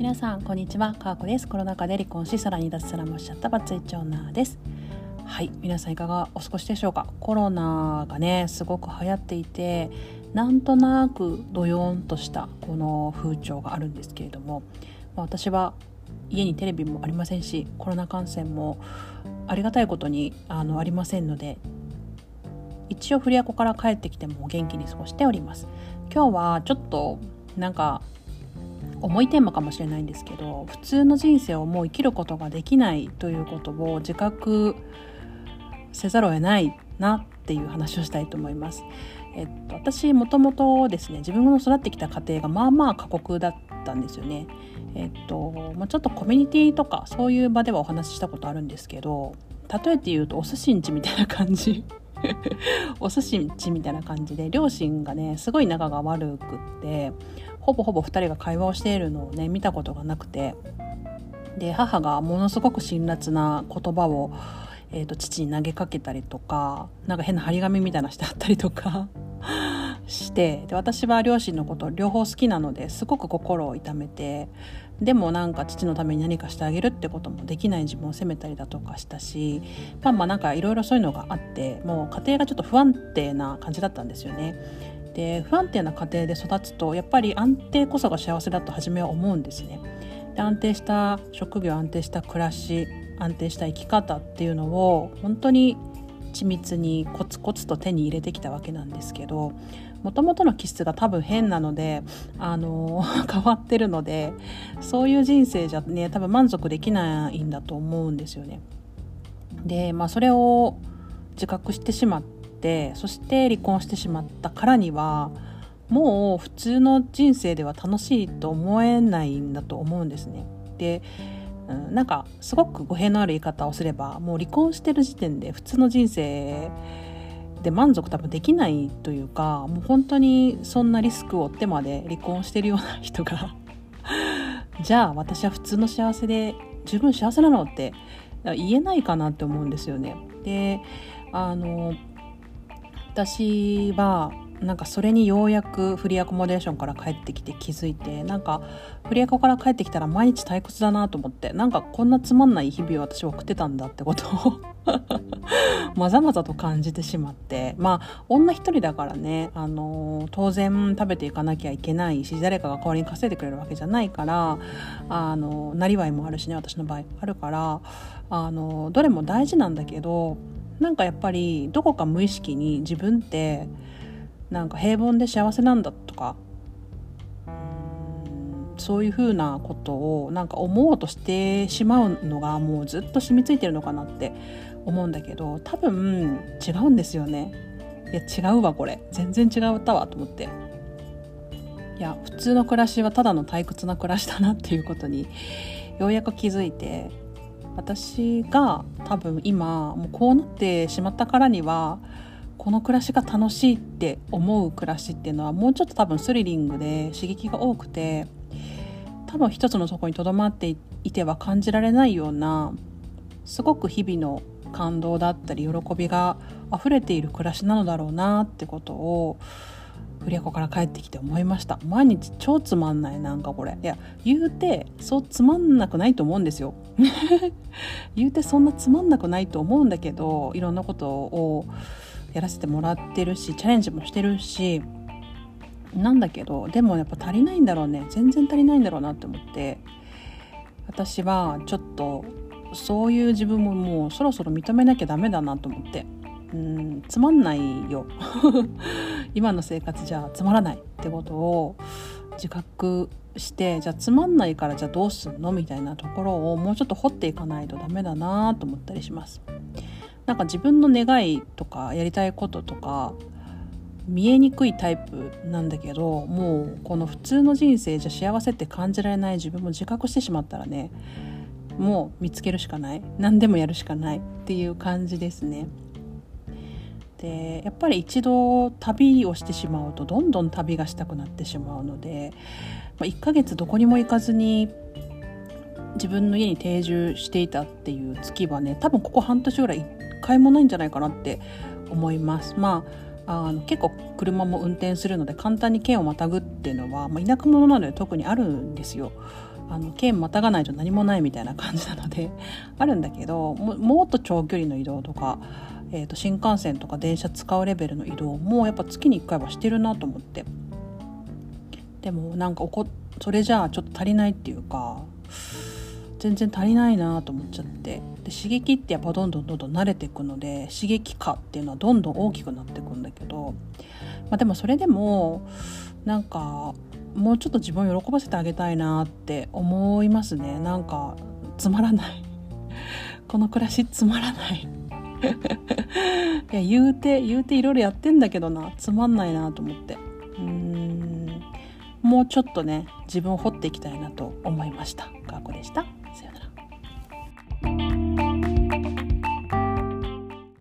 皆さんこんにちは。かーこです。コロナ禍で離婚しさらに脱サラもしちゃったバツイチオーナーです。はい。皆さんいかがお過ごしでしょうか？コロナがねすごく流行っていてなんとなくどよんとしたこの風潮があるんですけれども私は家にテレビもありませんしコロナ感染もありがたいことにあのありませんので一応フリアコから帰ってきても元気に過ごしております。今日はちょっとなんか重いテーマかもしれないんですけど普通の人生をもう生きることができないということを自覚せざるを得ないなっていう話をしたいと思います。えっと、私もともとですね自分の育ってきた家庭がまあまあ過酷だったんですよね。えっとまあ、ちょっとコミュニティとかそういう場ではお話ししたことあるんですけど例えて言うとお寿司んちみたいな感じ お寿司んちみたいな感じで両親がねすごい仲が悪くってほぼほぼ2人が会話をしているのをね見たことがなくてで母がものすごく辛辣な言葉を、えーと、父に投げかけたりとかなんか変な張り紙みたいなしてあったりとか してで私は両親のこと両方好きなのですごく心を痛めてでもなんか父のために何かしてあげるってこともできない自分を責めたりだとかしたしパンマなんかいろいろそういうのがあってもう家庭がちょっと不安定な感じだったんですよね。で不安定な家庭で育つとやっぱり安定こそが幸せだと初めは思うんですね。で安定した職業安定した暮らし安定した生き方っていうのを本当に緻密にコツコツと手に入れてきたわけなんですけどもともとの気質が多分変なので、あの 変わってるのでそういう人生じゃね多分満足できないんだと思うんですよね。でまあそれを自覚してしまっててそして離婚してしまったからにはもう普通の人生では楽しいと思えないんだと思うんですね。でなんかすごく語弊のある言い方をすればもう離婚してる時点で普通の人生で満足多分できないというかもう本当にそんなリスクを負ってまで離婚してるような人が じゃあ私は普通の幸せで十分幸せなのって言えないかなって思うんですよね。であの私はなんかそれにようやくフリーアコモデーションから帰ってきて気づいてなんかフリーアコから帰ってきたら毎日退屈だなと思ってなんかこんなつまんない日々を私は送ってたんだってことを まざまざと感じてしまってまあ女一人だからね、あの当然食べていかなきゃいけないし誰かが代わりに稼いでくれるわけじゃないからあのなりわいもあるしね私の場合あるからあのどれも大事なんだけどなんかやっぱりどこか無意識に自分ってなんか平凡で幸せなんだとかそういうふうなことをなんか思おうとしてしまうのがもうずっと染みついてるのかなって思うんだけど多分違うんですよね。いや違うわこれ。全然違ったわと思って。いや普通の暮らしはただの退屈な暮らしだなっていうことにようやく気づいて私が多分今もうこうなってしまったからにはこの暮らしが楽しいって思う暮らしっていうのはもうちょっと多分スリリングで刺激が多くて多分一つの底にとどまっていては感じられないようなすごく日々の感動だったり喜びが溢れている暮らしなのだろうなってことをフリアコから帰ってきて思いました。毎日超つまんないなんかこれ。いや言うてそうつまんなくないと思うんですよ。言うてそんなつまんなくないと思うんだけどいろんなことをやらせてもらってるしチャレンジもしてるしなんだけどでもやっぱ足りないんだろうね。全然足りないんだろうなって思って。私はちょっとそういう自分ももうそろそろ認めなきゃダメだなと思って。うんつまんないよ 今の生活じゃつまらないってことを自覚してじゃあつまんないからじゃあどうすんのみたいなところをもうちょっと掘っていかないとダメだなと思ったりします。なんか自分の願いとかやりたいこととか見えにくいタイプなんだけどもうこの普通の人生じゃ幸せって感じられない自分も自覚してしまったらねもう見つけるしかない何でもやるしかないっていう感じですね。でやっぱり一度旅をしてしまうとどんどん旅がしたくなってしまうので、まあ、1ヶ月どこにも行かずに自分の家に定住していたっていう月はね多分ここ半年ぐらい1回もないんじゃないかなって思います。まああの結構車も運転するので簡単に県をまたぐっていうのは、まあ、田舎者なので特にあるんですよ。あの県またがないと何もないみたいな感じなのであるんだけどももっと長距離の移動とか、えー、と新幹線とか電車使うレベルの移動もやっぱ月に1回はしてるなと思って。でもなんかこそれじゃあちょっと足りないっていうか全然足りないなと思っちゃって。で刺激ってやっぱどんどんどんどん慣れていくので刺激化っていうのはどんどん大きくなっていくんだけど、まあ、でもそれでもなんかもうちょっと自分を喜ばせてあげたいなって思いますね。なんかつまらない。この暮らしつまらない。いや言うて言うていろいろやってんだけどなつまんないなと思ってうんもうちょっとね自分を掘っていきたいなと思いました。かこでした。